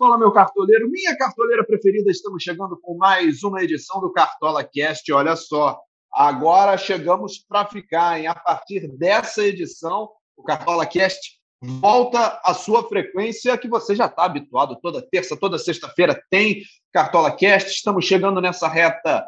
Fala, meu cartoleiro, minha cartoleira preferida. Estamos chegando com mais uma edição do Cartola Cast. Olha só, agora chegamos para ficar, hein? A partir dessa edição, o Cartola Cast volta à sua frequência que você já está habituado. Toda terça, toda sexta-feira tem Cartola Cast. Estamos chegando nessa reta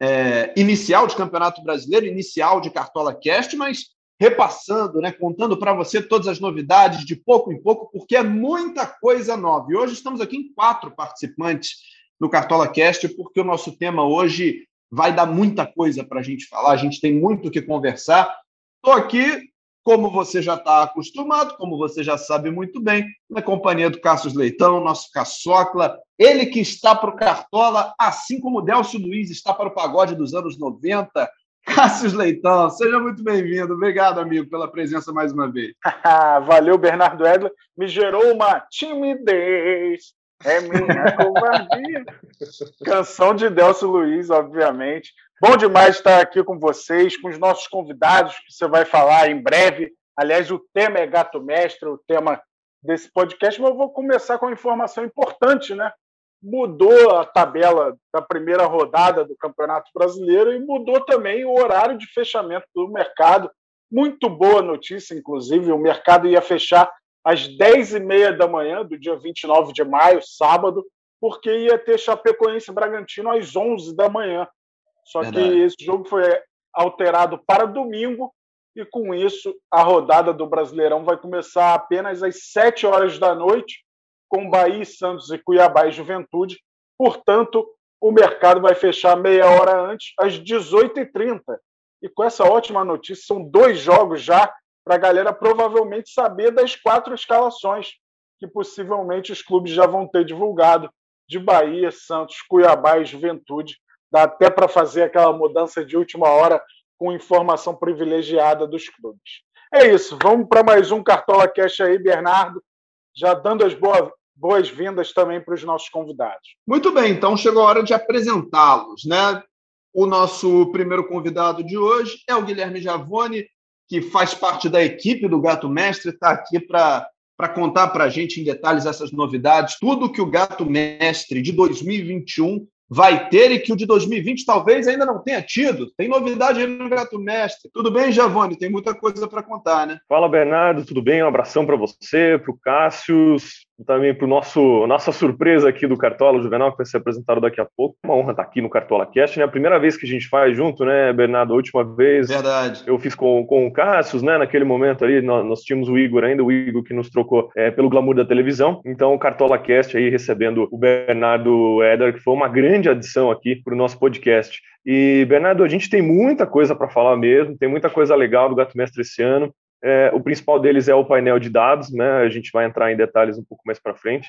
é, inicial de Campeonato Brasileiro, inicial de Cartola Cast, mas repassando, né, contando para você todas as novidades de pouco em pouco, porque é muita coisa nova. E hoje estamos aqui em quatro participantes no Cartola Cast, porque o nosso tema hoje vai dar muita coisa para a gente falar, a gente tem muito o que conversar. Estou aqui, como você já está acostumado, como você já sabe muito bem, na companhia do Cassius Leitão, nosso caçocla, ele que está para o Cartola, assim como o Delcio Luiz está para o pagode dos anos 90, Cássio Leitão, seja muito bem-vindo. Obrigado, amigo, pela presença mais uma vez. Valeu, Bernardo Edler. Me gerou uma timidez. É minha covardia. Canção de Delcio Luiz, obviamente. Bom demais estar aqui com vocês, com os nossos convidados, que você vai falar em breve. Aliás, o tema é Gato Mestre, o tema desse podcast, mas eu vou começar com uma informação importante, né? Mudou a tabela da primeira rodada do Campeonato Brasileiro e mudou também o horário de fechamento do mercado. Muito boa notícia, inclusive, o mercado ia fechar às 10h30 da manhã do dia 29 de maio, sábado, porque ia ter Chapecoense e Bragantino às 11 da manhã. Só Verdade. que esse jogo foi alterado para domingo e com isso a rodada do Brasileirão vai começar apenas às 7 horas da noite com Bahia, Santos e Cuiabá e Juventude. Portanto, o mercado vai fechar meia hora antes, às 18h30. E com essa ótima notícia, são dois jogos já para a galera provavelmente saber das quatro escalações que possivelmente os clubes já vão ter divulgado de Bahia, Santos, Cuiabá e Juventude. Dá até para fazer aquela mudança de última hora com informação privilegiada dos clubes. É isso, vamos para mais um Cartola Cash aí, Bernardo. Já dando as boas, boas-vindas também para os nossos convidados. Muito bem, então chegou a hora de apresentá-los, né? O nosso primeiro convidado de hoje é o Guilherme Javone, que faz parte da equipe do Gato Mestre, está aqui para para contar para a gente em detalhes essas novidades, tudo que o Gato Mestre de 2021 vai ter e que o de 2020 talvez ainda não tenha tido. Tem novidade aí no Gato Mestre. Tudo bem, Javone? Tem muita coisa para contar, né? Fala, Bernardo. Tudo bem? Um abração para você, para o Cássio, também para nosso nossa surpresa aqui do Cartola Juvenal, que vai ser apresentado daqui a pouco. Uma honra estar aqui no Cartola Cast, né? A primeira vez que a gente faz junto, né, Bernardo? A última vez. Verdade. Eu fiz com, com o Cássio, né? Naquele momento ali, nós, nós, tínhamos o Igor ainda, o Igor que nos trocou é, pelo glamour da televisão. Então, o Cartola Cast aí recebendo o Bernardo Eder, que foi uma grande adição aqui para o nosso podcast. E, Bernardo, a gente tem muita coisa para falar mesmo, tem muita coisa legal do Gato Mestre esse ano. É, o principal deles é o painel de dados, né? A gente vai entrar em detalhes um pouco mais para frente,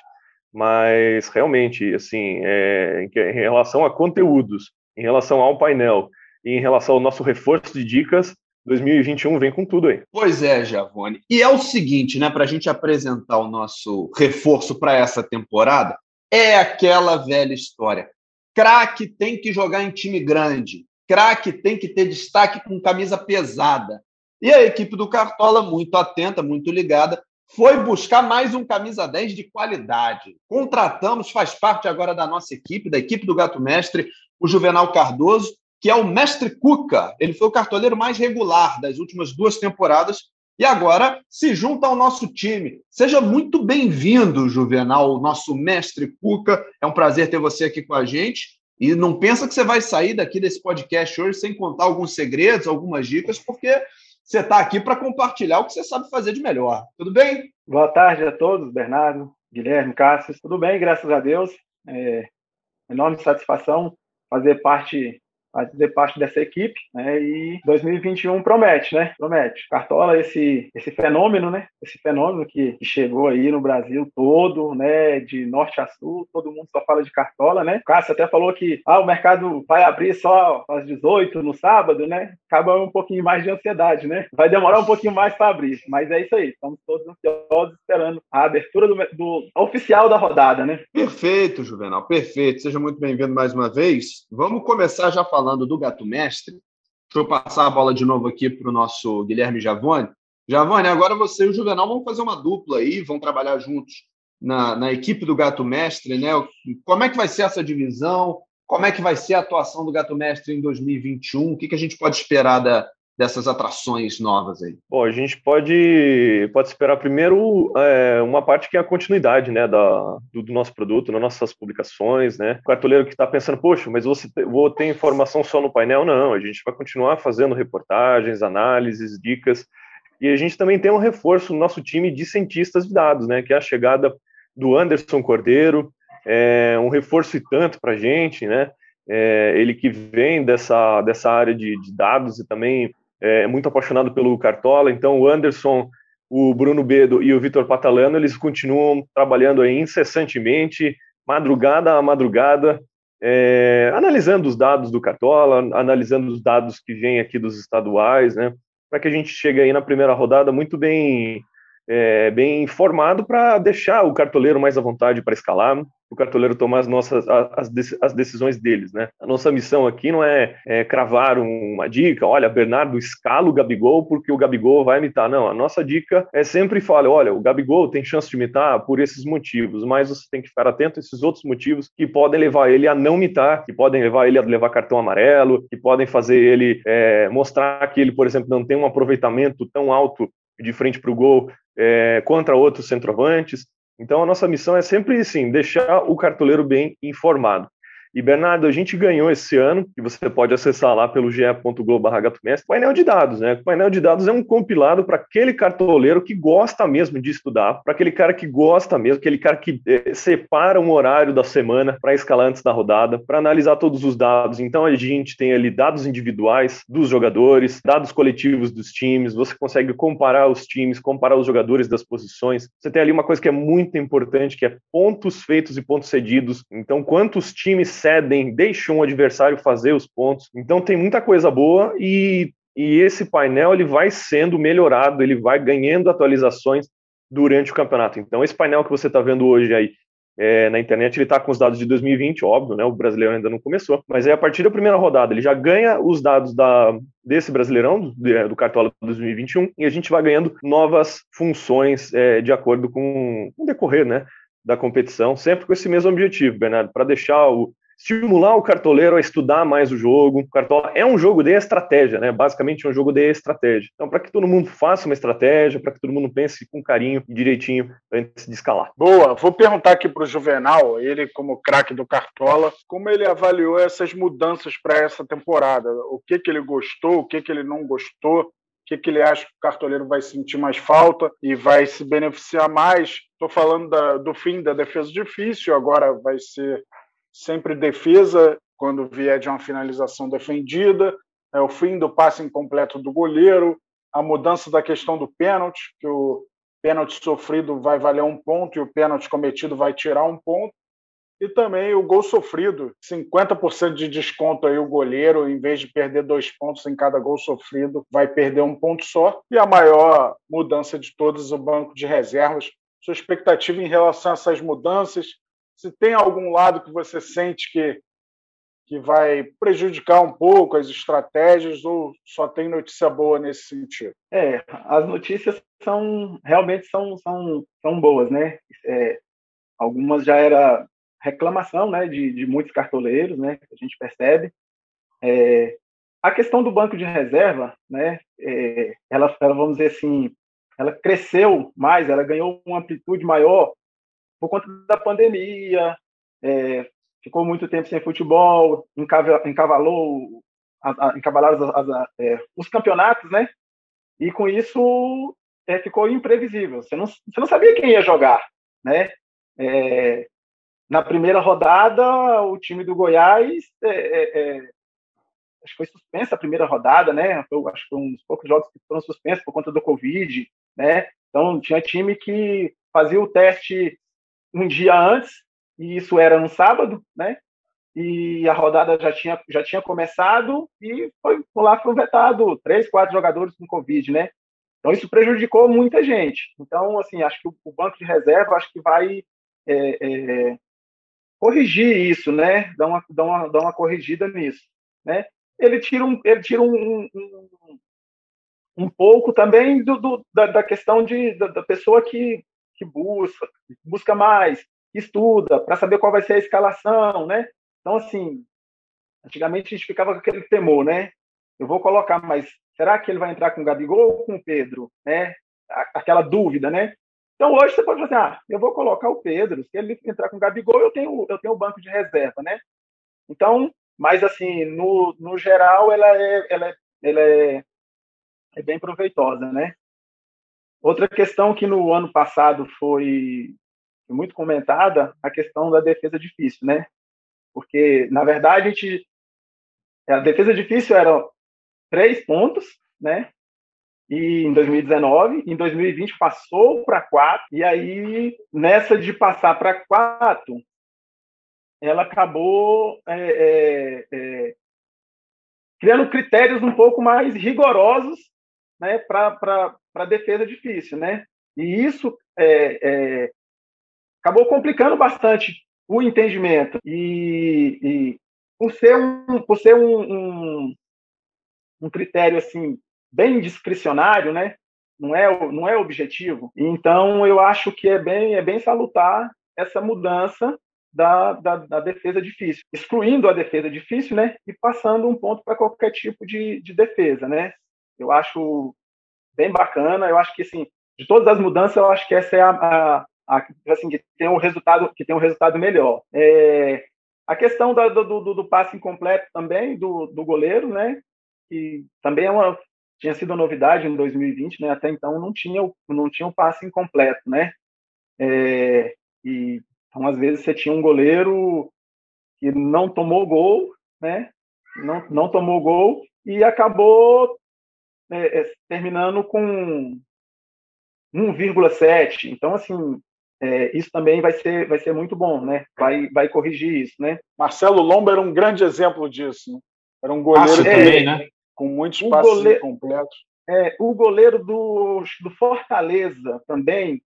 mas realmente, assim, é, em relação a conteúdos, em relação ao painel e em relação ao nosso reforço de dicas, 2021 vem com tudo aí. Pois é, Giavone. E é o seguinte, né, para a gente apresentar o nosso reforço para essa temporada, é aquela velha história. Craque tem que jogar em time grande. Craque tem que ter destaque com camisa pesada. E a equipe do Cartola, muito atenta, muito ligada, foi buscar mais um camisa 10 de qualidade. Contratamos, faz parte agora da nossa equipe, da equipe do Gato Mestre, o Juvenal Cardoso, que é o mestre Cuca. Ele foi o cartoleiro mais regular das últimas duas temporadas e agora se junta ao nosso time. Seja muito bem-vindo, Juvenal, nosso mestre Cuca. É um prazer ter você aqui com a gente. E não pensa que você vai sair daqui desse podcast hoje sem contar alguns segredos, algumas dicas, porque você está aqui para compartilhar o que você sabe fazer de melhor. Tudo bem? Boa tarde a todos, Bernardo, Guilherme, Cássio. Tudo bem, graças a Deus. É, enorme satisfação fazer parte fazer parte dessa equipe, né? E 2021 promete, né? Promete. Cartola esse esse fenômeno, né? Esse fenômeno que, que, chegou aí no Brasil todo, né? De norte a sul, todo mundo só fala de Cartola, né? O Cássio até falou que ah, o mercado vai abrir só às 18 no sábado, né? Acaba um pouquinho mais de ansiedade, né? Vai demorar um pouquinho mais para abrir, mas é isso aí. Estamos todos ansiosos esperando a abertura do, do oficial da rodada, né? Perfeito, Juvenal, perfeito. Seja muito bem-vindo mais uma vez. Vamos começar já falando falando do Gato Mestre, deixa eu passar a bola de novo aqui para o nosso Guilherme Javone. Javone, agora você e o Juvenal vão fazer uma dupla aí, vão trabalhar juntos na, na equipe do Gato Mestre, né? Como é que vai ser essa divisão? Como é que vai ser a atuação do Gato Mestre em 2021? O que, que a gente pode esperar da, dessas atrações novas aí? Bom, a gente pode, pode esperar primeiro é, uma parte que é a continuidade né, da, do, do, nosso produto, nas nossas publicações. Né? O cartoleiro que está pensando, poxa, mas você vou ter informação só no painel? Não, a gente vai continuar fazendo reportagens, análises, dicas. E a gente também tem um reforço no nosso time de cientistas de dados, né, que é a chegada do Anderson Cordeiro, é um reforço e tanto para a gente, né? É, ele que vem dessa, dessa área de, de dados e também é muito apaixonado pelo Cartola, então o Anderson, o Bruno Bedo e o Vitor Patalano, eles continuam trabalhando aí incessantemente, madrugada a madrugada, é, analisando os dados do Cartola, analisando os dados que vêm aqui dos estaduais, né, para que a gente chegue aí na primeira rodada muito bem é, bem informado para deixar o cartoleiro mais à vontade para escalar, o cartoleiro tomar as nossas as, as decisões deles, né? A nossa missão aqui não é, é, cravar uma dica, olha, Bernardo escala o Gabigol porque o Gabigol vai imitar. Não, a nossa dica é sempre falar, olha, o Gabigol tem chance de imitar por esses motivos, mas você tem que ficar atento a esses outros motivos que podem levar ele a não imitar, que podem levar ele a levar cartão amarelo, que podem fazer ele é, mostrar que ele, por exemplo, não tem um aproveitamento tão alto de frente para o gol é, contra outros centroavantes. Então, a nossa missão é sempre, assim, deixar o cartoleiro bem informado. E, Bernardo, a gente ganhou esse ano, que você pode acessar lá pelo ge.globo.gatomestre, painel de dados, né? O painel de dados é um compilado para aquele cartoleiro que gosta mesmo de estudar, para aquele cara que gosta mesmo, aquele cara que é, separa um horário da semana para escalar antes da rodada, para analisar todos os dados. Então, a gente tem ali dados individuais dos jogadores, dados coletivos dos times, você consegue comparar os times, comparar os jogadores das posições. Você tem ali uma coisa que é muito importante, que é pontos feitos e pontos cedidos. Então, quantos times cedem, deixam o adversário fazer os pontos. Então tem muita coisa boa e, e esse painel ele vai sendo melhorado, ele vai ganhando atualizações durante o campeonato. Então esse painel que você está vendo hoje aí é, na internet, ele está com os dados de 2020, óbvio, né? O brasileiro ainda não começou, mas é a partir da primeira rodada, ele já ganha os dados da, desse brasileirão, do, do Cartola 2021, e a gente vai ganhando novas funções é, de acordo com o decorrer, né? Da competição, sempre com esse mesmo objetivo, Bernardo, para deixar o, estimular o cartoleiro a estudar mais o jogo. O Cartola é um jogo de estratégia, né? Basicamente é um jogo de estratégia. Então, para que todo mundo faça uma estratégia, para que todo mundo pense com carinho e direitinho antes de escalar. Boa, vou perguntar aqui para o Juvenal, ele como craque do Cartola, como ele avaliou essas mudanças para essa temporada? O que, que ele gostou, o que, que ele não gostou? O que, que ele acha que o cartoleiro vai sentir mais falta e vai se beneficiar mais? Estou falando da, do fim da defesa difícil, agora vai ser sempre defesa quando vier de uma finalização defendida, é o fim do passe incompleto do goleiro, a mudança da questão do pênalti, que o pênalti sofrido vai valer um ponto e o pênalti cometido vai tirar um ponto, e também o gol sofrido, 50% de desconto aí o goleiro, em vez de perder dois pontos em cada gol sofrido, vai perder um ponto só, e a maior mudança de todas, o banco de reservas. Sua expectativa em relação a essas mudanças, se tem algum lado que você sente que, que vai prejudicar um pouco as estratégias ou só tem notícia boa nesse sentido? É, as notícias são realmente são, são, são boas, né? É, algumas já era reclamação, né, de, de muitos cartoleiros, né, a gente percebe. É, a questão do banco de reserva, né, é, ela, ela, vamos dizer assim, ela cresceu mais, ela ganhou uma amplitude maior por conta da pandemia, é, ficou muito tempo sem futebol, encavalou, encavalaram as, as, é, os campeonatos, né? E com isso é, ficou imprevisível. Você não, você não sabia quem ia jogar, né? É, na primeira rodada, o time do Goiás é, é, acho que foi suspensa a primeira rodada, né? Foi, acho que foi um dos poucos jogos que foram suspensos por conta do Covid, né? Então tinha time que fazia o teste um dia antes, e isso era no sábado, né? E a rodada já tinha, já tinha começado e foi lá foi vetado três, quatro jogadores com Covid, né? Então isso prejudicou muita gente. Então, assim, acho que o, o banco de reserva acho que vai é, é, corrigir isso, né? Dar uma, dar uma, dar uma corrigida nisso, né? Ele tira um, ele tira um, um, um pouco também do, do da, da, questão de, da, da pessoa que que busca, busca mais, estuda para saber qual vai ser a escalação, né? Então, assim, antigamente a gente ficava com aquele temor, né? Eu vou colocar, mas será que ele vai entrar com o Gabigol ou com o Pedro, né? Aquela dúvida, né? Então hoje você pode fazer, assim, ah, eu vou colocar o Pedro, se ele entrar com o Gabigol, eu tenho eu tenho o banco de reserva, né? Então, mas assim, no, no geral ela é ela é, ela é, é bem proveitosa, né? Outra questão que no ano passado foi muito comentada, a questão da defesa difícil, né? Porque, na verdade, a, gente, a defesa difícil era três pontos, né? E em 2019, em 2020 passou para quatro, e aí nessa de passar para quatro, ela acabou é, é, é, criando critérios um pouco mais rigorosos né, para a defesa difícil. Né? E isso é, é, acabou complicando bastante o entendimento. E, e por ser um, por ser um, um, um, critério assim bem discricionário, né? Não é, não é objetivo. Então, eu acho que é bem, é bem salutar essa mudança da, da, da, defesa difícil, excluindo a defesa difícil, né, e passando um ponto para qualquer tipo de, de defesa, né. Eu acho bem bacana. Eu acho que assim, de todas as mudanças, eu acho que essa é a, a, a assim que tem um resultado que tem um resultado melhor. É, a questão da, do, do, do, passe incompleto também do, do goleiro, né? Que também é uma tinha sido uma novidade em 2020, né? Até então não tinha não tinha um passe incompleto, né? É, e então às vezes você tinha um goleiro que não tomou gol, né? Não, não tomou gol e acabou é, é, terminando com 1,7. Então, assim, é, isso também vai ser, vai ser muito bom, né? Vai, vai corrigir isso, né? Marcelo Lomba era um grande exemplo disso. Né? Era um goleiro é, também, né? com muitos passes goleiro, completos. É, o goleiro do, do Fortaleza também,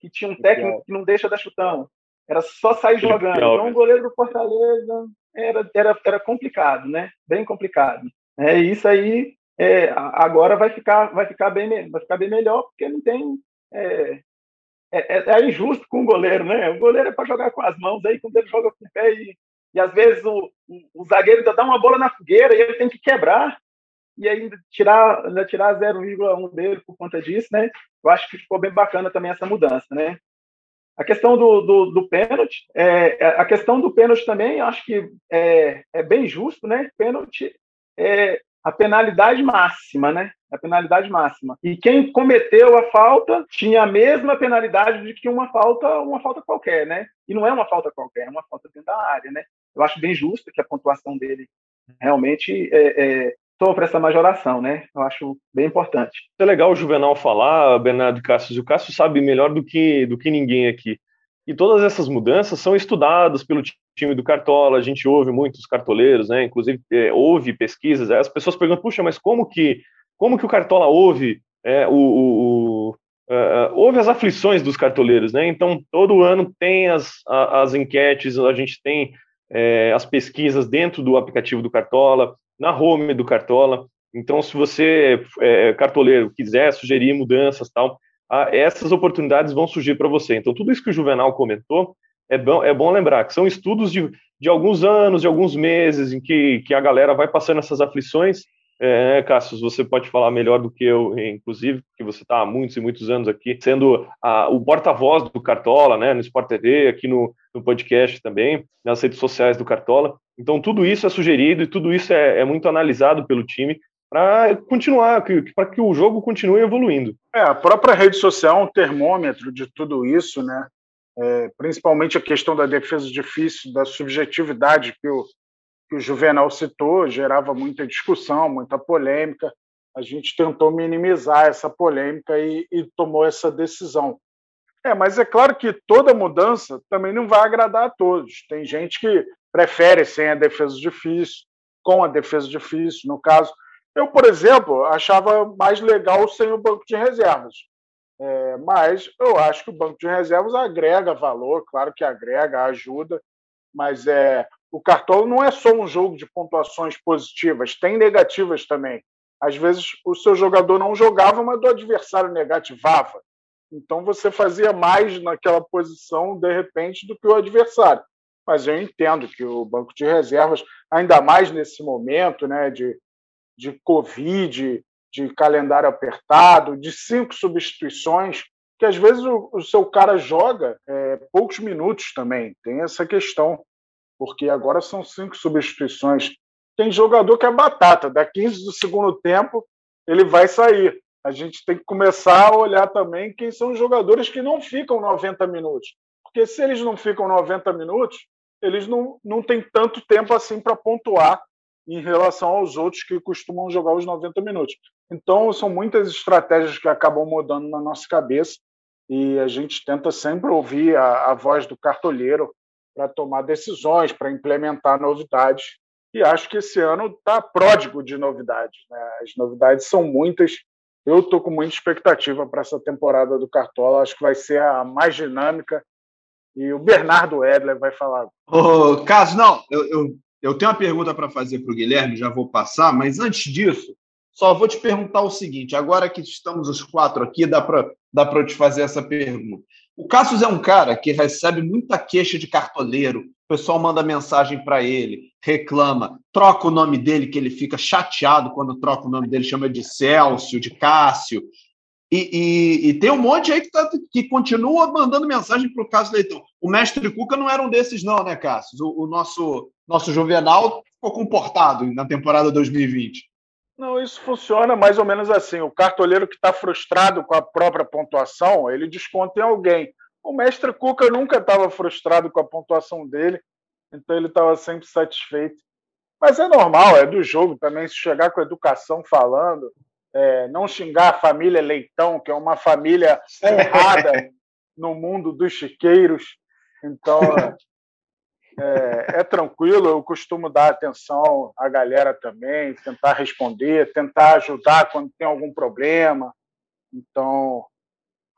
que tinha um técnico que não deixa dar chutão. Era só sair jogando. Então, o goleiro do Fortaleza era, era, era complicado, né? Bem complicado. É, isso aí é, agora vai ficar, vai, ficar bem, vai ficar bem melhor, porque não tem. É, é, é, é injusto com o goleiro, né? O goleiro é para jogar com as mãos, aí quando ele joga com o pé, e, e às vezes o, o, o zagueiro dá uma bola na fogueira e ele tem que quebrar, e ainda tirar, ainda tirar 0,1 dele por conta disso, né? Eu acho que ficou bem bacana também essa mudança, né? A questão do, do, do pênalti, é, a questão do pênalti também, eu acho que é, é bem justo, né? Pênalti é, a penalidade máxima, né? A penalidade máxima. E quem cometeu a falta tinha a mesma penalidade de que uma falta, uma falta qualquer, né? E não é uma falta qualquer, é uma falta dentro da área, né? Eu acho bem justo que a pontuação dele realmente é, é, sofra essa majoração, né? Eu acho bem importante. É legal o Juvenal falar, Bernardo e Cássio. O Cássio sabe melhor do que, do que ninguém aqui. E todas essas mudanças são estudadas pelo time do Cartola, a gente ouve muitos cartoleiros, né? Inclusive é, ouve pesquisas. As pessoas perguntam: puxa, mas como que como que o Cartola ouve é, o, o, o uh, as aflições dos cartoleiros, né? Então todo ano tem as, as enquetes, a gente tem é, as pesquisas dentro do aplicativo do Cartola, na home do Cartola. Então, se você é cartoleiro quiser sugerir mudanças tal, essas oportunidades vão surgir para você. Então, tudo isso que o Juvenal comentou é bom, é bom lembrar que são estudos de, de alguns anos, de alguns meses, em que, que a galera vai passando essas aflições. É, Cassius, você pode falar melhor do que eu, inclusive, porque você está há muitos e muitos anos aqui, sendo a, o porta-voz do Cartola, né, no Sport TV, aqui no, no podcast também, nas redes sociais do Cartola. Então, tudo isso é sugerido e tudo isso é, é muito analisado pelo time para continuar, para que o jogo continue evoluindo. É, a própria rede social é um termômetro de tudo isso, né? É, principalmente a questão da defesa difícil, da subjetividade que o, que o Juvenal citou, gerava muita discussão, muita polêmica. A gente tentou minimizar essa polêmica e, e tomou essa decisão. É, mas é claro que toda mudança também não vai agradar a todos. Tem gente que prefere sem a defesa difícil, com a defesa difícil. No caso, eu, por exemplo, achava mais legal sem o banco de reservas. É, mas eu acho que o banco de reservas agrega valor, claro que agrega, ajuda, mas é, o cartão não é só um jogo de pontuações positivas, tem negativas também. Às vezes o seu jogador não jogava, mas do adversário negativava. Então você fazia mais naquela posição, de repente, do que o adversário. Mas eu entendo que o banco de reservas, ainda mais nesse momento né, de, de Covid, de calendário apertado, de cinco substituições, que às vezes o, o seu cara joga é, poucos minutos também. Tem essa questão, porque agora são cinco substituições. Tem jogador que é batata, da 15 do segundo tempo ele vai sair. A gente tem que começar a olhar também quem são os jogadores que não ficam 90 minutos. Porque se eles não ficam 90 minutos, eles não, não têm tanto tempo assim para pontuar em relação aos outros que costumam jogar os 90 minutos. Então, são muitas estratégias que acabam mudando na nossa cabeça e a gente tenta sempre ouvir a, a voz do cartoleiro para tomar decisões, para implementar novidades. E acho que esse ano está pródigo de novidades. Né? As novidades são muitas. Eu estou com muita expectativa para essa temporada do Cartola. Acho que vai ser a mais dinâmica. E o Bernardo Edler vai falar. Ô, Caso, não, eu, eu, eu tenho uma pergunta para fazer para o Guilherme, já vou passar, mas antes disso, só vou te perguntar o seguinte: agora que estamos os quatro aqui, dá para dá eu te fazer essa pergunta. O Cassius é um cara que recebe muita queixa de cartoleiro, o pessoal manda mensagem para ele, reclama, troca o nome dele, que ele fica chateado quando troca o nome dele, chama de Celso, de Cássio. E, e, e tem um monte aí que, tá, que continua mandando mensagem para o Cássio Leitão. O mestre Cuca não era um desses, não, né, Cássio? O, o nosso, nosso Juvenal ficou comportado na temporada 2020. Não, isso funciona mais ou menos assim. O cartoleiro que está frustrado com a própria pontuação, ele desconta em alguém. O mestre Cuca nunca estava frustrado com a pontuação dele, então ele estava sempre satisfeito. Mas é normal, é do jogo também, se chegar com educação falando, é, não xingar a família Leitão, que é uma família errada no mundo dos chiqueiros. Então, é, é, tranquilo, eu costumo dar atenção à galera também, tentar responder, tentar ajudar quando tem algum problema. Então,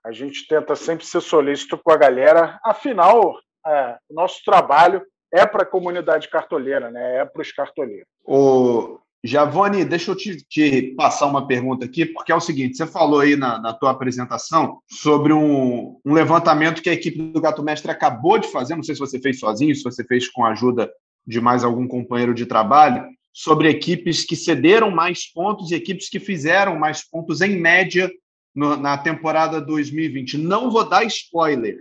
a gente tenta sempre ser solícito com a galera. Afinal, é, o nosso trabalho é para a comunidade cartoleira, né? é para os cartoleiros. O, Giavone, deixa eu te, te, passar uma pergunta aqui, porque é o seguinte: você falou aí na, na tua apresentação sobre um, um, levantamento que a equipe do Gato Mestre acabou de fazer, não sei se você fez sozinho, se você fez com a ajuda de mais algum companheiro de trabalho, sobre equipes que cederam mais pontos e equipes que fizeram mais pontos em média no, na temporada 2020. Não vou dar spoiler.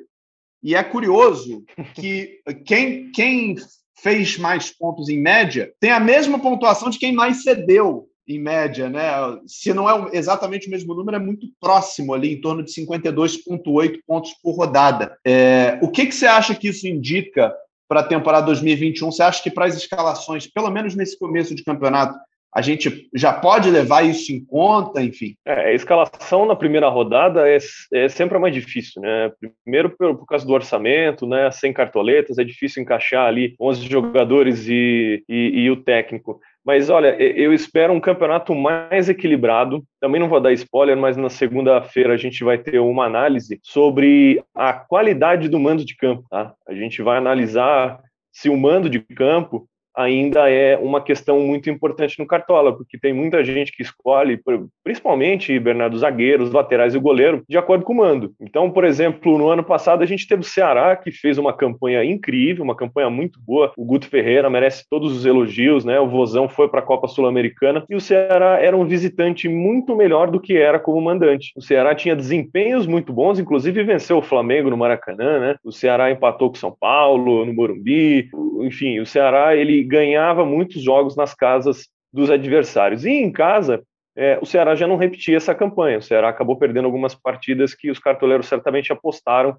E é curioso que quem, quem fez mais pontos em média, tem a mesma pontuação de quem mais cedeu em média, né? Se não é exatamente o mesmo número, é muito próximo ali, em torno de 52,8 pontos por rodada. É, o que, que você acha que isso indica para a temporada 2021? Você acha que para as escalações, pelo menos nesse começo de campeonato, a gente já pode levar isso em conta, enfim? É, a escalação na primeira rodada é, é sempre mais difícil, né? Primeiro por, por, causa do orçamento, né? Sem cartoletas, é difícil encaixar ali 11 jogadores e, e, e o técnico. Mas olha, eu espero um campeonato mais equilibrado. Também não vou dar spoiler, mas na segunda-feira a gente vai ter uma análise sobre a qualidade do mando de campo. Tá? A gente vai analisar se o mando de campo ainda é uma questão muito importante no Cartola, porque tem muita gente que escolhe, principalmente, Bernardo, zagueiros, laterais e goleiro, de acordo com o mando. Então, por exemplo, no ano passado a gente teve o Ceará, que fez uma campanha incrível, uma campanha muito boa. O Guto Ferreira merece todos os elogios, né? O Vozão foi para a Copa Sul-Americana e o Ceará era um visitante muito melhor do que era como mandante. O Ceará tinha desempenhos muito bons, inclusive venceu o Flamengo no Maracanã, né? O Ceará empatou com São Paulo, no Morumbi. Enfim, o Ceará ele ganhava muitos jogos nas casas dos adversários. E em casa, é, o Ceará já não repetia essa campanha. O Ceará acabou perdendo algumas partidas que os cartoleiros certamente apostaram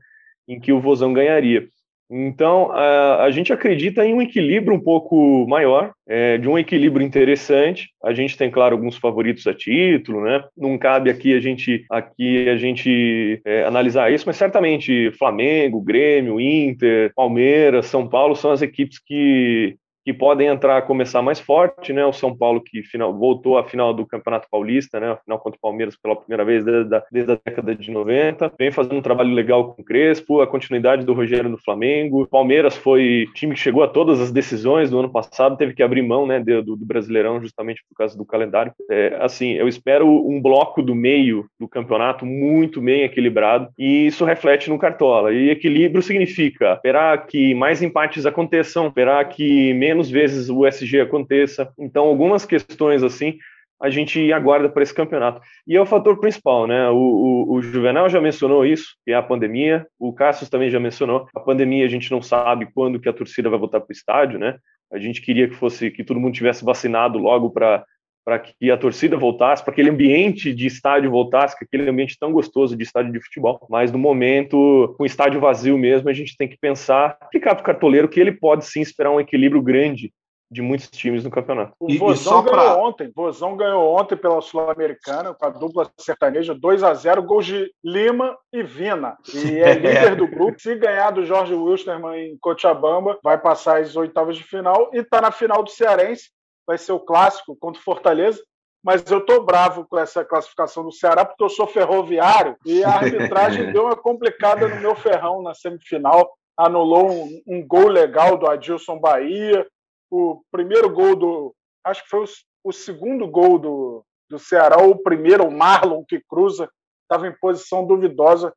em que o Vozão ganharia. Então, a, a gente acredita em um equilíbrio um pouco maior, é, de um equilíbrio interessante. A gente tem, claro, alguns favoritos a título, né? Não cabe aqui a gente, aqui a gente é, analisar isso, mas certamente Flamengo, Grêmio, Inter, Palmeiras, São Paulo são as equipes que que podem entrar, começar mais forte, né? O São Paulo que final, voltou à final do Campeonato Paulista, né? A final contra o Palmeiras pela primeira vez desde a, desde a década de 90. Vem fazendo um trabalho legal com o Crespo, a continuidade do Rogério no Flamengo. O Palmeiras foi time que chegou a todas as decisões do ano passado, teve que abrir mão, né, do, do Brasileirão justamente por causa do calendário. É, assim, eu espero um bloco do meio do campeonato muito bem equilibrado e isso reflete no Cartola. E equilíbrio significa esperar que mais empates aconteçam, esperar que menos menos vezes o SG aconteça. Então, algumas questões assim a gente aguarda para esse campeonato. E é o fator principal, né? O, o, o, Juvenal já mencionou isso, que é a pandemia. O Cassius também já mencionou. A pandemia a gente não sabe quando que a torcida vai voltar para o estádio, né? A gente queria que fosse que todo mundo tivesse vacinado logo para para que a torcida voltasse, para aquele ambiente de estádio voltasse, que aquele ambiente tão gostoso de estádio de futebol. Mas no momento, com o estádio vazio mesmo, a gente tem que pensar, explicar para o cartoleiro que ele pode sim esperar um equilíbrio grande de muitos times no campeonato. O e, Vozão e ganhou pra... ontem. Vozão ganhou ontem pela Sul-Americana com a dupla sertaneja 2 a 0 gols de Lima e Vina. E é líder do grupo. Se ganhar do Jorge Wilstermann em Cochabamba, vai passar as oitavas de final e está na final do Cearense vai ser o clássico contra o Fortaleza. Mas eu estou bravo com essa classificação do Ceará, porque eu sou ferroviário e a arbitragem deu uma complicada no meu ferrão na semifinal. Anulou um, um gol legal do Adilson Bahia, o primeiro gol do. Acho que foi o, o segundo gol do, do Ceará, ou o primeiro, o Marlon, que cruza, estava em posição duvidosa. A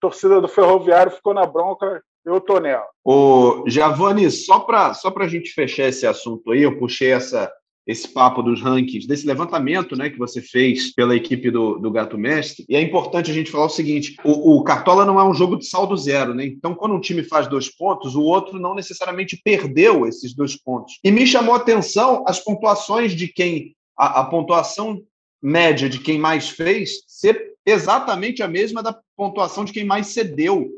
torcida do Ferroviário ficou na bronca eu tô nela. O Giovanni, só para só a gente fechar esse assunto aí, eu puxei essa, esse papo dos rankings, desse levantamento né, que você fez pela equipe do, do Gato Mestre. E é importante a gente falar o seguinte: o, o, Cartola não é um jogo de saldo zero, né? Então, quando um time faz dois pontos, o outro não necessariamente perdeu esses dois pontos. E me chamou a atenção as pontuações de quem. A, a pontuação média de quem mais fez ser exatamente a mesma da pontuação de quem mais cedeu.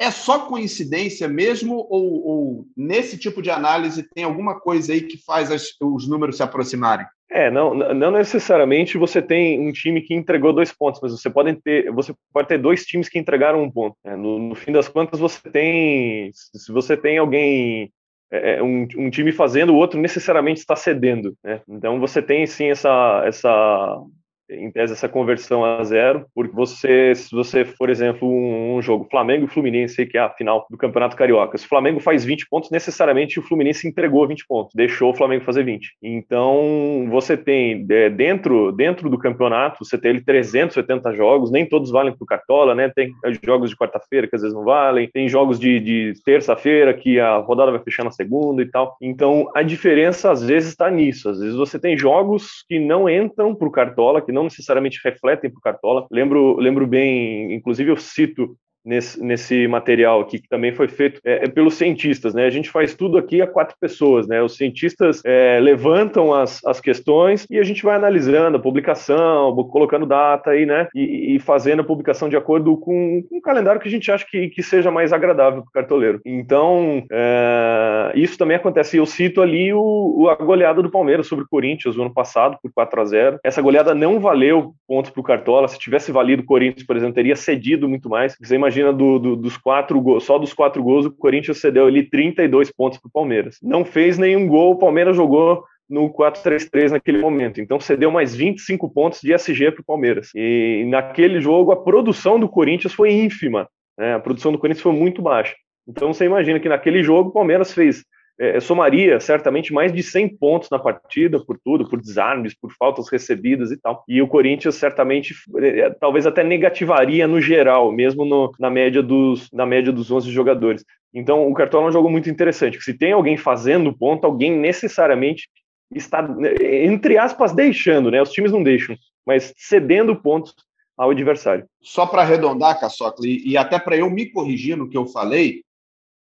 É só coincidência mesmo ou, ou, nesse tipo de análise tem alguma coisa aí que faz as, os números se aproximarem? É, não, não necessariamente você tem um time que entregou dois pontos, mas você pode ter, você pode ter dois times que entregaram um ponto. É, no, no, fim das contas, você tem, se você tem alguém, é, é um, um, time fazendo, o outro necessariamente está cedendo. Né? Então você tem sim essa, essa em tese, essa conversão a zero, porque você, se você, por exemplo, um, um, jogo Flamengo e Fluminense, que é a final do Campeonato Carioca, se o Flamengo faz 20 pontos, necessariamente o Fluminense entregou 20 pontos, deixou o Flamengo fazer 20. Então, você tem, é, dentro, dentro do campeonato, você tem ele 370 jogos, nem todos valem para o Cartola, né? Tem jogos de quarta-feira que às vezes não valem, tem jogos de, de terça-feira que a rodada vai fechar na segunda e tal. Então, a diferença às vezes está nisso. Às vezes você tem jogos que não entram para o Cartola, que não não necessariamente refletem para o Cartola. Lembro, lembro bem, inclusive eu cito nesse, nesse material aqui, que também foi feito é, é, pelos cientistas, né? A gente faz tudo aqui a quatro pessoas, né? Os cientistas é, levantam as, as questões e a gente vai analisando a publicação, colocando data aí, né? E, e fazendo a publicação de acordo com, com um calendário que a gente acha que, que seja mais agradável para o cartoleiro. Então, é, isso também acontece. Eu cito ali o, a goleada do Palmeiras sobre o Corinthians no ano passado, por 4 a 0 Essa goleada não valeu pontos para o Cartola. Se tivesse valido o Corinthians, por exemplo, teria cedido muito mais. Você imagina imagina do, do, dos quatro gols, só dos quatro gols, o Corinthians cedeu ali 32 pontos para o Palmeiras. Não fez nenhum gol, o Palmeiras jogou no 4-3-3 naquele momento. Então cedeu mais 25 pontos de SG para o Palmeiras. E naquele jogo a produção do Corinthians foi ínfima. Né? A produção do Corinthians foi muito baixa. Então você imagina que naquele jogo o Palmeiras fez é, somaria certamente mais de 100 pontos na partida, por tudo, por desarmes, por faltas recebidas e tal. E o Corinthians certamente, é, talvez até negativaria no geral, mesmo no, na, média dos, na média dos 11 jogadores. Então, o Cartola é um jogo muito interessante, se tem alguém fazendo ponto, alguém necessariamente está, entre aspas, deixando, né? Os times não deixam, mas cedendo pontos ao adversário. Só para arredondar, Caçocli, e até para eu me corrigir no que eu falei,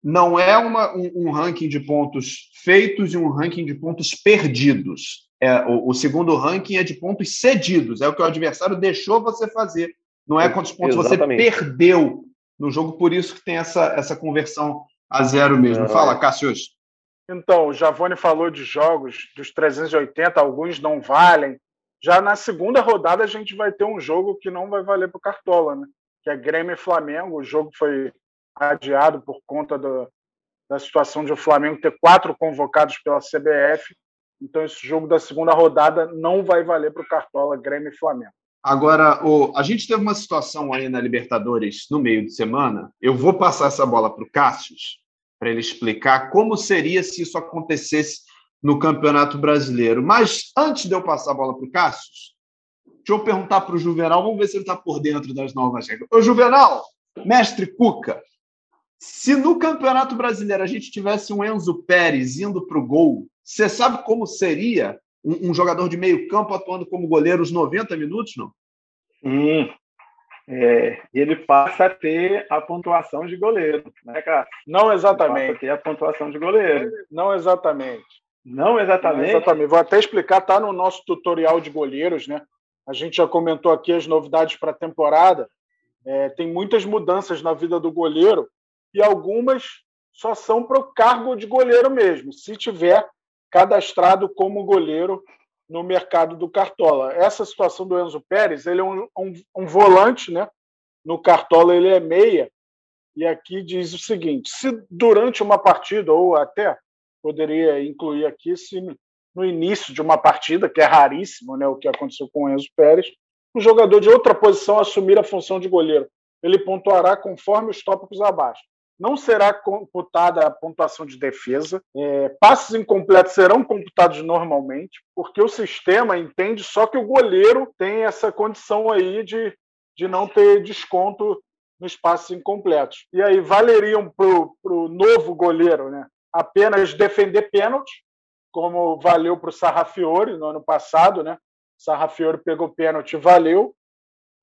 não é uma, um, um, ranking de pontos feitos e um ranking de pontos perdidos. É, o, o, segundo ranking é de pontos cedidos, é o que o adversário deixou você fazer. Não é quantos pontos Exatamente. você perdeu no jogo, por isso que tem essa, essa conversão a zero mesmo. Fala, Cassius. Então, o Javone falou de jogos dos 380, alguns não valem. Já na segunda rodada a gente vai ter um jogo que não vai valer para o Cartola, né? Que é Grêmio e Flamengo. O jogo foi adiado por conta do, da situação de o Flamengo ter quatro convocados pela CBF. Então, esse jogo da segunda rodada não vai valer para o Cartola Grêmio e Flamengo. Agora, o, a gente teve uma situação aí na Libertadores no meio de semana. Eu vou passar essa bola para o Cássio para ele explicar como seria se isso acontecesse no Campeonato Brasileiro. Mas antes de eu passar a bola para o Cássio, deixa eu perguntar para o Juvenal, vamos ver se ele está por dentro das novas regras. Ô, Juvenal, mestre Cuca, se no Campeonato Brasileiro a gente tivesse um Enzo Pérez indo para o gol, você sabe como seria um, um, jogador de meio campo atuando como goleiro os 90 minutos, não? Hum, é, ele passa a ter a pontuação de goleiro, né, cara? Não exatamente. Passa a ter a pontuação de goleiro. Não exatamente. Não exatamente. Não exatamente. Vou até explicar, tá no nosso tutorial de goleiros, né? A gente já comentou aqui as novidades para a temporada. É, tem muitas mudanças na vida do goleiro e algumas só são para o cargo de goleiro mesmo, se tiver cadastrado como goleiro no mercado do Cartola. Essa situação do Enzo Pérez, ele é um, um, um volante, né? No Cartola ele é meia, e aqui diz o seguinte: se durante uma partida, ou até poderia incluir aqui, se no início de uma partida, que é raríssimo, né, o que aconteceu com o Enzo Pérez, um jogador de outra posição assumir a função de goleiro. Ele pontuará conforme os tópicos abaixo. Não será computada a pontuação de defesa. É, incompletos serão computados normalmente, porque o sistema entende só que o goleiro tem essa condição aí de, de não ter desconto nos passes incompletos. E aí valeriam para o novo goleiro né, apenas defender pênalti, como valeu para o Sarrafiore no ano passado, né? Sarrafiore pegou pênalti, valeu.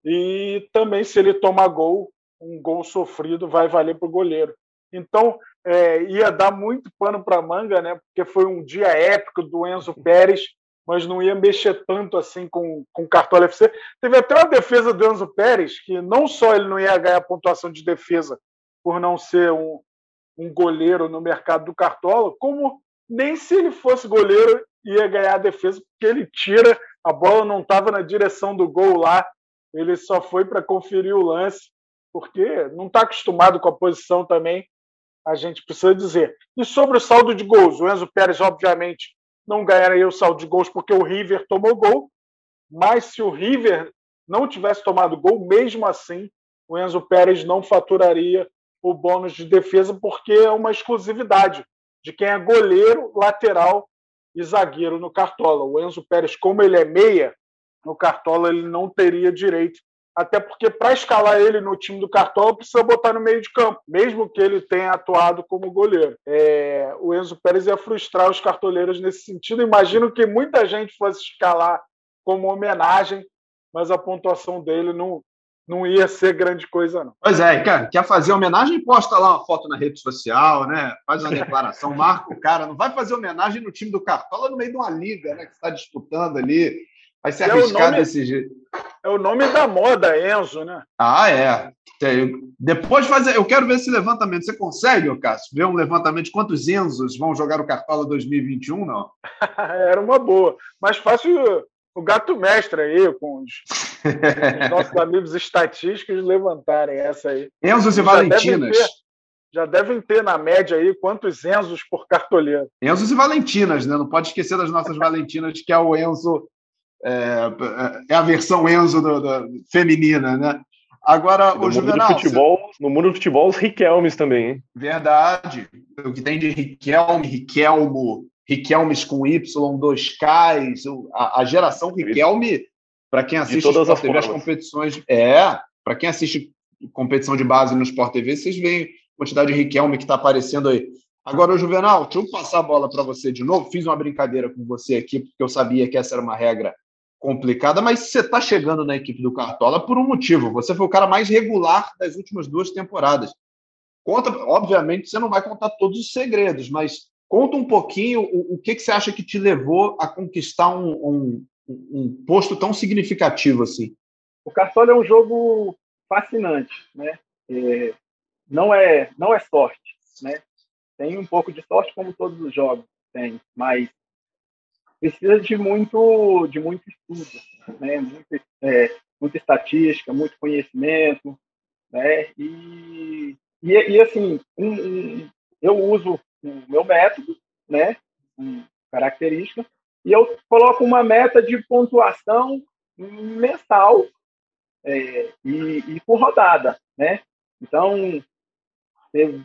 E também, se ele tomar gol, um gol sofrido vai valer para o goleiro. Então, é, ia dar muito pano para manga, né? Porque foi um dia épico do Enzo Pérez, mas não ia mexer tanto assim com, com o Cartola FC. Teve até uma defesa do Enzo Pérez, que não só ele não ia ganhar pontuação de defesa por não ser um, um goleiro no mercado do Cartola, como nem se ele fosse goleiro ia ganhar a defesa, porque ele tira, a bola não estava na direção do gol lá, ele só foi para conferir o lance, porque não está acostumado com a posição também, a gente precisa dizer. E sobre o saldo de gols, o Enzo Pérez, obviamente, não ganharia o saldo de gols porque o River tomou gol, mas se o River não tivesse tomado gol, mesmo assim, o Enzo Pérez não faturaria o bônus de defesa porque é uma exclusividade de quem é goleiro, lateral e zagueiro no Cartola. O Enzo Pérez, como ele é meia, no Cartola ele não teria direito. Até porque para escalar ele no time do Cartola precisa botar no meio de campo, mesmo que ele tenha atuado como goleiro. É, o Enzo Pérez ia frustrar os cartoleiros nesse sentido. Imagino que muita gente fosse escalar como homenagem, mas a pontuação dele não, não ia ser grande coisa, não. Pois é, quer, quer fazer homenagem, posta lá uma foto na rede social, né? Faz uma declaração, marca o cara. Não vai fazer homenagem no time do Cartola no meio de uma liga, né? Que está disputando ali. Vai se arriscar é nome, desse jeito. É o nome da moda, Enzo, né? Ah, é. Depois fazer. Eu quero ver esse levantamento. Você consegue, Cássio, ver um levantamento de quantos Enzos vão jogar o Cartola 2021, não? Era uma boa. Mais fácil o gato mestre aí, com os, os nossos amigos estatísticos levantarem essa aí. Enzos e Valentinas. Devem ter, já devem ter na média aí quantos Enzos por cartoleiro. Enzos e Valentinas, né? Não pode esquecer das nossas Valentinas, que é o Enzo, é, é a versão Enzo do, do, feminina, né? Agora, no o Juvenal. Futebol, você... No mundo do futebol, os Riquelmes também, hein? Verdade. O que tem de Riquelme, Riquelmo, Riquelmes com Y, dois Ks, a, a geração Riquelme, para quem assiste todas Sport as, TV, as competições. É, para quem assiste competição de base no Sport TV, vocês veem a quantidade de Riquelme que está aparecendo aí. Agora, o Juvenal, deixa eu passar a bola para você de novo. Fiz uma brincadeira com você aqui, porque eu sabia que essa era uma regra complicada, mas você está chegando na equipe do Cartola por um motivo. Você foi o cara mais regular das últimas duas temporadas. Conta, obviamente, você não vai contar todos os segredos, mas Conta um pouquinho o, o que, que você acha que te levou a conquistar um, um, um posto tão significativo assim. O Cartola é um jogo fascinante, né? É, não é não é sorte, né? Tem um pouco de sorte como todos os jogos tem, mas precisa de muito de muito estudo, né? Muito, é, muita estatística, muito conhecimento, né? E, e, e assim um, eu uso o meu método, né, característica, e eu coloco uma meta de pontuação mensal é, e, e, por rodada, né? Então, você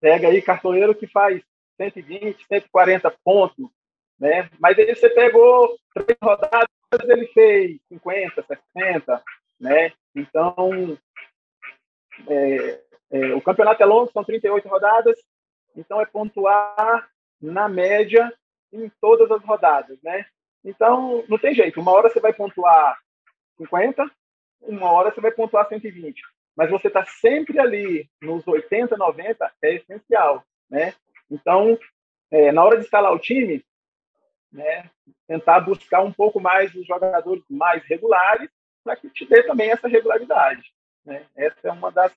pega aí cartoleiro que faz 120, 140 pontos, né? Mas aí você pegou três rodadas, ele fez 50, 60, né? Então, é, é, o campeonato é longo, são 38 rodadas, então é pontuar na média em todas as rodadas, né? Então, não tem jeito. Uma hora você vai pontuar 50, uma hora você vai pontuar 120. Mas você está sempre ali nos 80, 90, é essencial, né? Então, é, na hora de escalar o time, né, tentar buscar um pouco mais os jogadores mais regulares para que te dê também essa regularidade. Né? Essa é uma das,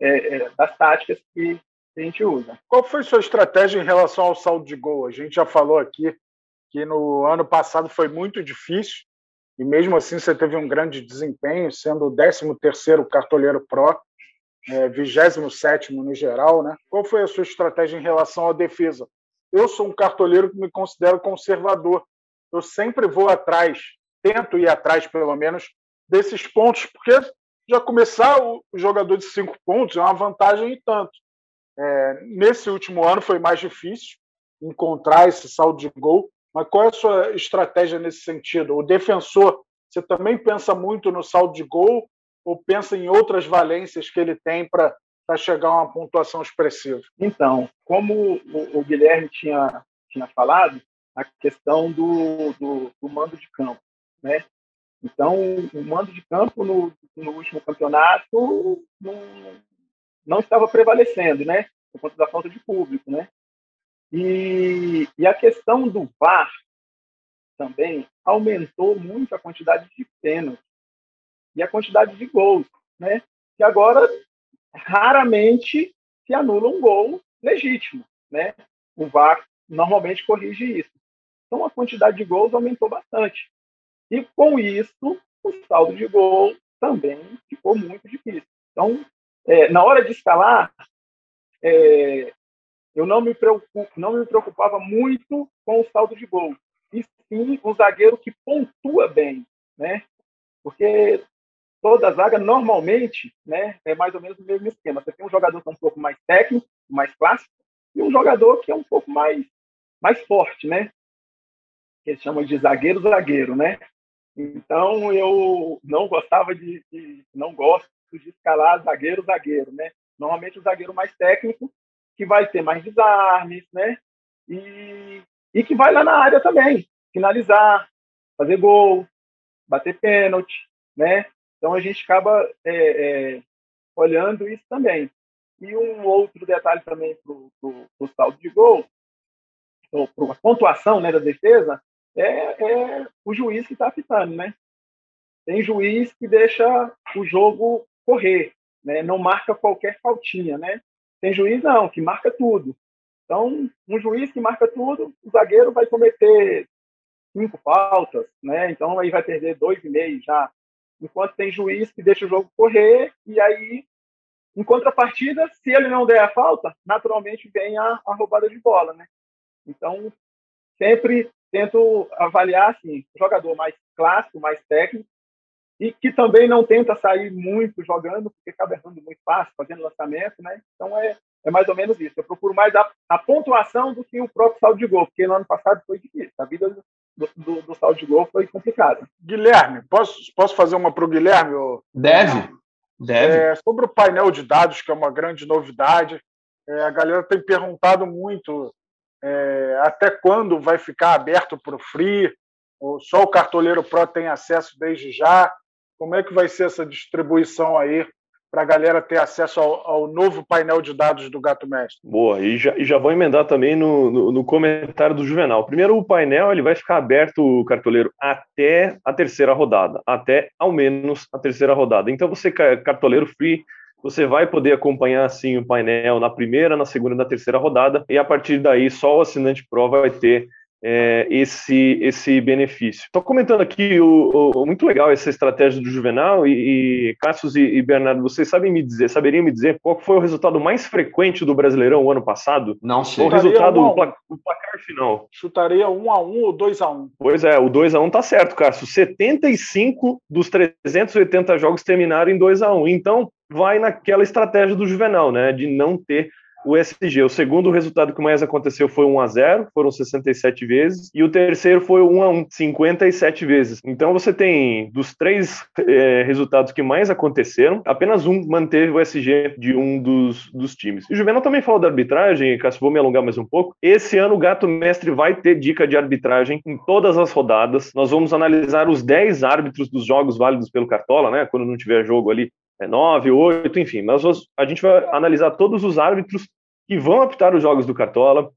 é, é, das táticas que a gente usa. Qual foi sua estratégia em relação ao saldo de gol? A gente já falou aqui que no ano passado foi muito difícil e mesmo assim você teve um grande desempenho, sendo o 13º cartoleiro Pro, é, 27º no geral, né? Qual foi a sua estratégia em relação à defesa? Eu sou um cartoleiro que me considero conservador. Eu sempre vou atrás, tento ir atrás, pelo menos, desses pontos, porque já começar o jogador de cinco pontos é uma vantagem e tanto. É, nesse último ano foi mais difícil encontrar esse saldo de gol, mas qual é a sua estratégia nesse sentido? O defensor, você também pensa muito no saldo de gol ou pensa em outras valências que ele tem para chegar a uma pontuação expressiva? Então, como o, Guilherme tinha, tinha falado, a questão do, do, do, mando de campo, né? Então, o mando de campo no, no último campeonato não, não estava prevalecendo, né? Por conta da falta de público, né? E, e a questão do VAR também aumentou muito a quantidade de pênaltis e a quantidade de gols, né? Que agora raramente se anula um gol legítimo, né? O VAR normalmente corrige isso. Então a quantidade de gols aumentou bastante. E com isso, o saldo de gol também ficou muito difícil. Então, é, na hora de escalar, é, eu não me, preocupo, não me preocupava muito com o saldo de gol, e sim um zagueiro que pontua bem, né? Porque toda zaga, normalmente, né, é mais ou menos o mesmo esquema. Você tem um jogador que é um pouco mais técnico, mais clássico, e um jogador que é um pouco mais, mais forte, né? Eles chamam de zagueiro-zagueiro, né? Então, eu não gostava de, de não gosto de escalar zagueiro-zagueiro, né? Normalmente o zagueiro mais técnico que vai ter mais desarmes, né? E, e que vai lá na área também, finalizar, fazer gol, bater pênalti, né? Então a gente acaba é, é, olhando isso também. E um outro detalhe também para o saldo de gol, para a pontuação né, da defesa, é, é o juiz que está apitando, né? Tem juiz que deixa o jogo correr, né? Não marca qualquer faltinha, né? Tem juiz não, que marca tudo. Então, um juiz que marca tudo, o zagueiro vai cometer cinco faltas, né? Então aí vai perder dois e meio já. Enquanto tem juiz que deixa o jogo correr e aí, em contrapartida, se ele não der a falta, naturalmente vem a, a roubada de bola, né? Então, sempre tento avaliar assim, jogador mais clássico, mais técnico, e que também não tenta sair muito jogando, porque acaba errando muito fácil, fazendo lançamento, né? Então é, é mais ou menos isso. Eu procuro mais a, a pontuação do que o próprio saldo de gol, porque no ano passado foi difícil. A vida do, do, do saldo de gol foi complicada. Guilherme, posso, posso fazer uma para o Guilherme? Ou... Deve. Deve. É, sobre o painel de dados, que é uma grande novidade, é, a galera tem perguntado muito é, até quando vai ficar aberto para o Free, ou só o cartoleiro Pro tem acesso desde já. Como é que vai ser essa distribuição aí para a galera ter acesso ao, ao, novo painel de dados do Gato Mestre? Boa, e já, e já vou emendar também no, no, no, comentário do Juvenal. Primeiro, o painel ele vai ficar aberto, o cartoleiro, até a terceira rodada, até ao menos a terceira rodada. Então, você, cartoleiro free, você vai poder acompanhar assim o painel na primeira, na segunda e na terceira rodada, e a partir daí só o assinante Pro vai ter é, esse, esse benefício. Estou comentando aqui o, o, muito legal essa estratégia do Juvenal e, e Cassius e, e, Bernardo, vocês sabem me dizer, saberiam me dizer qual foi o resultado mais frequente do Brasileirão o ano passado? Não sei. O resultado, um o, placar, o placar final. Chutaria 1 um a 1 um ou 2 a 1 um. Pois é, o 2 a 1 tá certo, Cássio. 75 dos 380 jogos terminaram em 2 a 1 Então, vai naquela estratégia do Juvenal, né, de não ter o SG. O segundo resultado que mais aconteceu foi 1 a 0 foram 67 vezes, e o terceiro foi 1 a 1 57 vezes. Então você tem, dos três é, resultados que mais aconteceram, apenas um manteve o SG de um dos, dos times. E o Juvenal também falou da arbitragem, Cássio, vou me alongar mais um pouco. Esse ano o Gato Mestre vai ter dica de arbitragem em todas as rodadas. Nós vamos analisar os 10 árbitros dos jogos válidos pelo Cartola, né? Quando não tiver jogo ali é, nove, oito, enfim. Mas a gente vai analisar todos os árbitros que vão apitar os jogos do Cartola.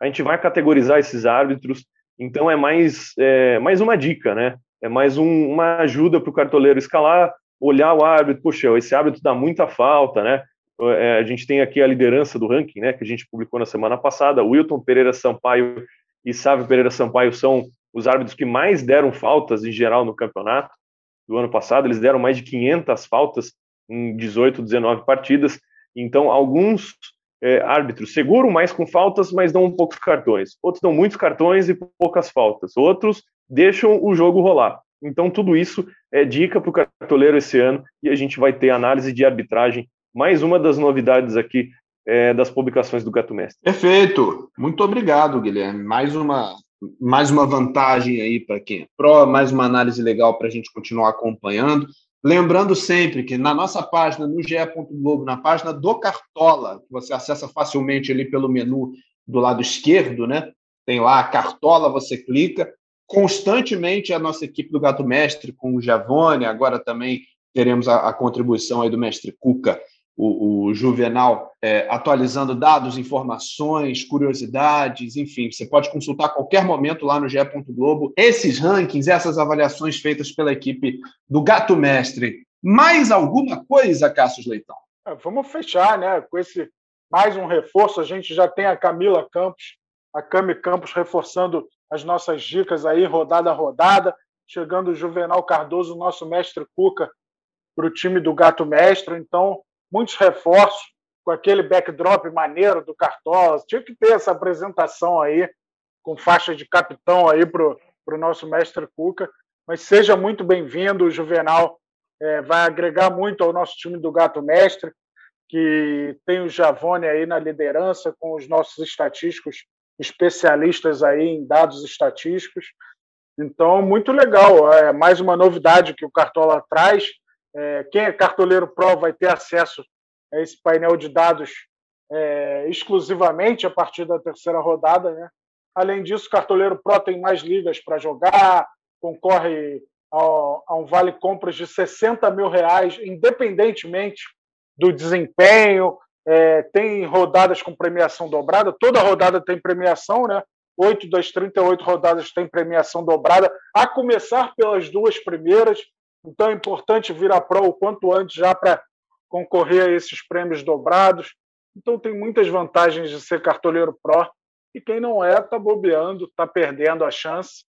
A gente vai categorizar esses árbitros. Então é mais, é, mais uma dica, né? É mais um, uma ajuda para o cartoleiro escalar, olhar o árbitro. Poxa, esse árbitro dá muita falta, né? É, a gente tem aqui a liderança do ranking, né? Que a gente publicou na semana passada. Wilton Pereira Sampaio e Sávio Pereira Sampaio são os árbitros que mais deram faltas em geral no campeonato do ano passado. Eles deram mais de 500 faltas em 18, 19 partidas. Então, alguns é, árbitros seguram mais com faltas, mas dão poucos cartões. Outros dão muitos cartões e poucas faltas. Outros deixam o jogo rolar. Então, tudo isso é dica para o cartoleiro esse ano e a gente vai ter análise de arbitragem. Mais uma das novidades aqui é, das publicações do Gato Mestre. Perfeito. Muito obrigado, Guilherme. Mais uma, mais uma vantagem aí para quem é pró, mais uma análise legal para a gente continuar acompanhando. Lembrando sempre que na nossa página, no GE. Globo, na página do Cartola, que você acessa facilmente ali pelo menu do lado esquerdo, né? Tem lá a Cartola, você clica. Constantemente a nossa equipe do Gato Mestre, com o Giavone, agora também teremos a, a contribuição aí do mestre Cuca o, o Juvenal é, atualizando dados, informações, curiosidades, enfim, você pode consultar a qualquer momento lá no GE. Globo esses rankings, essas avaliações feitas pela equipe do Gato Mestre. Mais alguma coisa, Cassius Leitão? É, vamos fechar, né? Com esse mais um reforço, a gente já tem a Camila Campos, a Cami Campos reforçando as nossas dicas aí, rodada a rodada. Chegando o Juvenal Cardoso, nosso mestre Cuca, para o time do Gato Mestre. Então, muitos reforços, com aquele backdrop maneiro do Cartola. Tinha que ter essa apresentação aí, com faixa de capitão aí para o nosso mestre Cuca. Mas seja muito bem-vindo, o Juvenal é, vai agregar muito ao nosso time do Gato Mestre, que tem o Javone aí na liderança, com os nossos estatísticos especialistas aí em dados estatísticos. Então, muito legal. É mais uma novidade que o Cartola traz é, quem é cartoleiro Pro vai ter acesso a esse painel de dados é, exclusivamente a partir da terceira rodada. Né? Além disso, cartoleiro Pro tem mais ligas para jogar, concorre a, a, um vale compras de 60 mil reais, independentemente do desempenho. É, tem rodadas com premiação dobrada, toda rodada tem premiação, né? Oito das 38 rodadas tem premiação dobrada, a começar pelas duas primeiras. Então é importante vir a Pro o quanto antes já para concorrer a esses prêmios dobrados. Então tem muitas vantagens de ser cartoleiro Pro. E quem não é, está bobeando, está perdendo a chance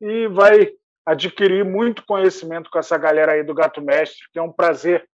e vai adquirir muito conhecimento com essa galera aí do Gato Mestre, que é um prazer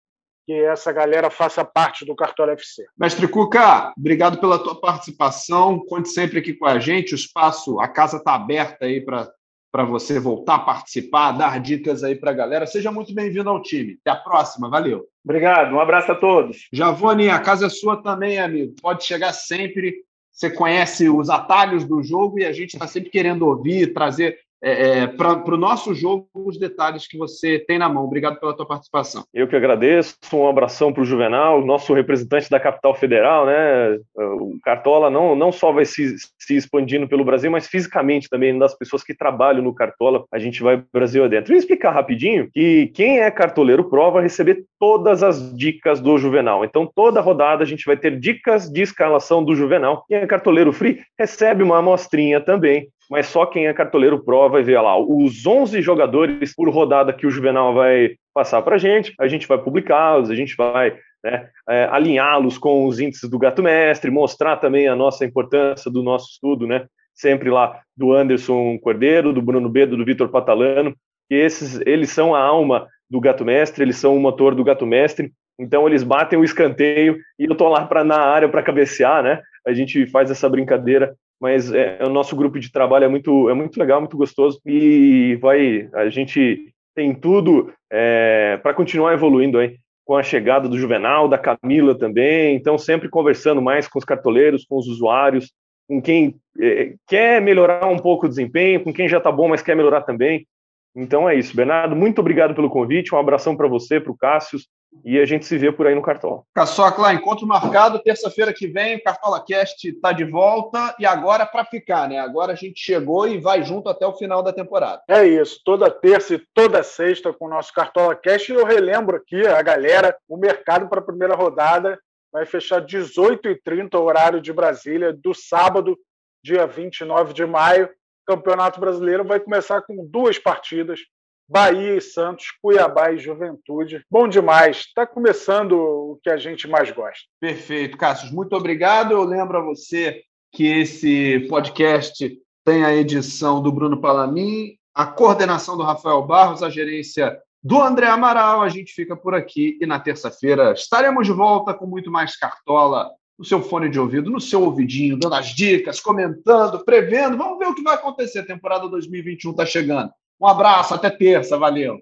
que essa galera faça parte do Cartola FC. Mestre Cuca, obrigado pela tua participação. Conte sempre aqui com a gente. O espaço, a casa está aberta aí para para você voltar a participar, dar dicas aí para a galera. Seja muito bem-vindo ao time. Até a próxima. Valeu. Obrigado. Um abraço a todos. Javone, a casa é sua também, amigo. Pode chegar sempre. Você conhece os atalhos do jogo e a gente está sempre querendo ouvir, trazer é, é para o nosso jogo os detalhes que você tem na mão. Obrigado pela tua participação. Eu que agradeço. Um abração para o Juvenal, nosso representante da capital federal, né? O Cartola não, não só vai se, se expandindo pelo Brasil, mas fisicamente também das pessoas que trabalham no Cartola. A gente vai Brasil adentro. Vou explicar rapidinho que quem é cartoleiro pro vai receber todas as dicas do Juvenal. Então, toda rodada a gente vai ter dicas de escalação do Juvenal. Quem é cartoleiro free recebe uma amostrinha também mas só quem é cartoleiro pro vai ver lá os 11 jogadores por rodada que o Juvenal vai passar para a gente, a gente vai publicá-los, a gente vai né, é, alinhá-los com os índices do Gato Mestre, mostrar também a nossa importância do nosso estudo, né, sempre lá do Anderson Cordeiro, do Bruno Bedo, do Vitor Patalano, que esses, eles são a alma do Gato Mestre, eles são o motor do Gato Mestre, então eles batem o escanteio e eu tô lá para na área para cabecear, né? A gente faz essa brincadeira, mas é, o nosso grupo de trabalho é muito é muito legal, muito gostoso e vai a gente tem tudo é, para continuar evoluindo aí com a chegada do Juvenal, da Camila também, então sempre conversando mais com os cartoleiros, com os usuários, com quem é, quer melhorar um pouco o desempenho, com quem já está bom, mas quer melhorar também. Então é isso, Bernardo. Muito obrigado pelo convite. Um abração para você, para o Cássio, e a gente se vê por aí no Cartola. Caçocla, encontro marcado, terça-feira que vem, o Cartola Cast está de volta e agora para ficar, né? Agora a gente chegou e vai junto até o final da temporada. É isso, toda terça e toda sexta com o nosso Cartola Cast. E eu relembro aqui a galera, o mercado para a primeira rodada vai fechar 18h30, horário de Brasília, do sábado, dia 29 de maio. O Campeonato Brasileiro vai começar com duas partidas Bahia e Santos, Cuiabá e Juventude. Bom demais. Está começando o que a gente mais gosta. Perfeito, Cassius. Muito obrigado. Eu lembro a você que esse podcast tem a edição do Bruno Palamin, a coordenação do Rafael Barros, a gerência do André Amaral. A gente fica por aqui e na terça-feira estaremos de volta com muito mais cartola no seu fone de ouvido, no seu ouvidinho, dando as dicas, comentando, prevendo. Vamos ver o que vai acontecer. A temporada 2021 está chegando. Um abraço, até terça, valeu.